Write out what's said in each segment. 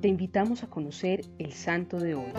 te invitamos a conocer el santo de hoy.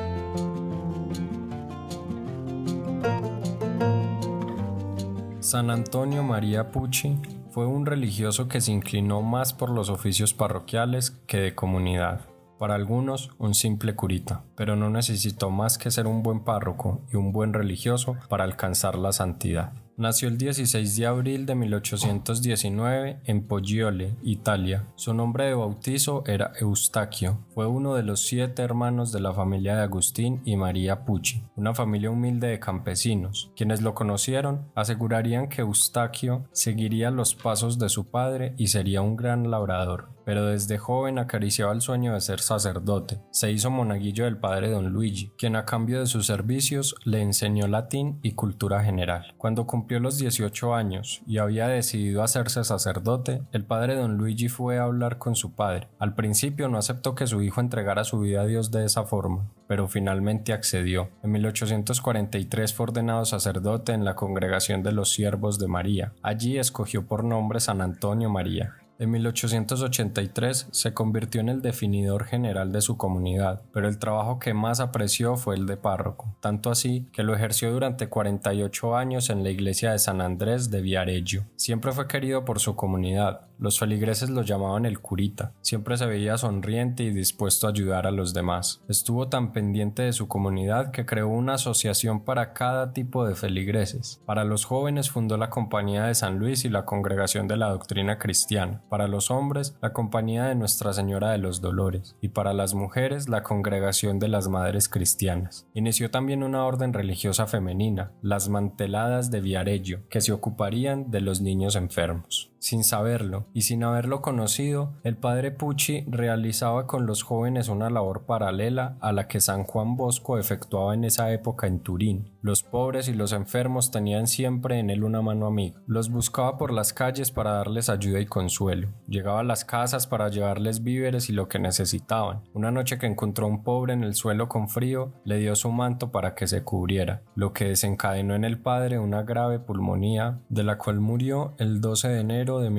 San Antonio María Pucci fue un religioso que se inclinó más por los oficios parroquiales que de comunidad. Para algunos, un simple curita, pero no necesitó más que ser un buen párroco y un buen religioso para alcanzar la santidad. Nació el 16 de abril de 1819 en Poggiole, Italia. Su nombre de bautizo era Eustaquio. Fue uno de los siete hermanos de la familia de Agustín y María Pucci, una familia humilde de campesinos. Quienes lo conocieron asegurarían que Eustaquio seguiría los pasos de su padre y sería un gran labrador pero desde joven acariciaba el sueño de ser sacerdote. Se hizo monaguillo del padre don Luigi, quien a cambio de sus servicios le enseñó latín y cultura general. Cuando cumplió los 18 años y había decidido hacerse sacerdote, el padre don Luigi fue a hablar con su padre. Al principio no aceptó que su hijo entregara su vida a Dios de esa forma, pero finalmente accedió. En 1843 fue ordenado sacerdote en la congregación de los siervos de María. Allí escogió por nombre San Antonio María. En 1883 se convirtió en el definidor general de su comunidad, pero el trabajo que más apreció fue el de párroco, tanto así que lo ejerció durante 48 años en la iglesia de San Andrés de Viareggio. Siempre fue querido por su comunidad, los feligreses lo llamaban el curita, siempre se veía sonriente y dispuesto a ayudar a los demás. Estuvo tan pendiente de su comunidad que creó una asociación para cada tipo de feligreses. Para los jóvenes fundó la Compañía de San Luis y la Congregación de la Doctrina Cristiana para los hombres la Compañía de Nuestra Señora de los Dolores y para las mujeres la Congregación de las Madres Cristianas. Inició también una orden religiosa femenina, las Manteladas de Viareggio, que se ocuparían de los niños enfermos. Sin saberlo y sin haberlo conocido, el padre Pucci realizaba con los jóvenes una labor paralela a la que San Juan Bosco efectuaba en esa época en Turín. Los pobres y los enfermos tenían siempre en él una mano amiga. Los buscaba por las calles para darles ayuda y consuelo. Llegaba a las casas para llevarles víveres y lo que necesitaban. Una noche que encontró a un pobre en el suelo con frío, le dio su manto para que se cubriera, lo que desencadenó en el padre una grave pulmonía, de la cual murió el 12 de enero de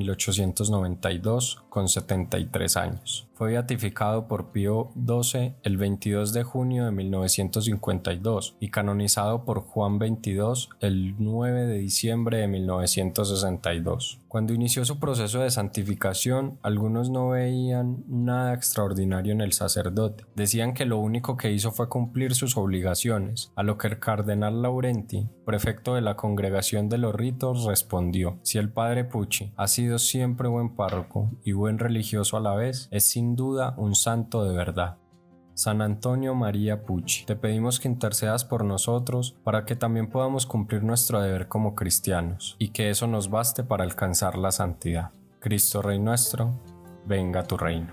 1892 con 73 años. Fue beatificado por Pío XII el 22 de junio de 1952 y canonizado por Juan XXII el 9 de diciembre de 1962. Cuando inició su proceso de santificación, algunos no veían nada extraordinario en el sacerdote. Decían que lo único que hizo fue cumplir sus obligaciones, a lo que el cardenal Laurenti, prefecto de la congregación de los ritos, respondió, si el padre Pucci ha sido buen párroco y buen religioso a la vez, es sin duda un santo de verdad. San Antonio María Pucci, te pedimos que intercedas por nosotros para que también podamos cumplir nuestro deber como cristianos y que eso nos baste para alcanzar la santidad. Cristo Rey nuestro, venga tu reino.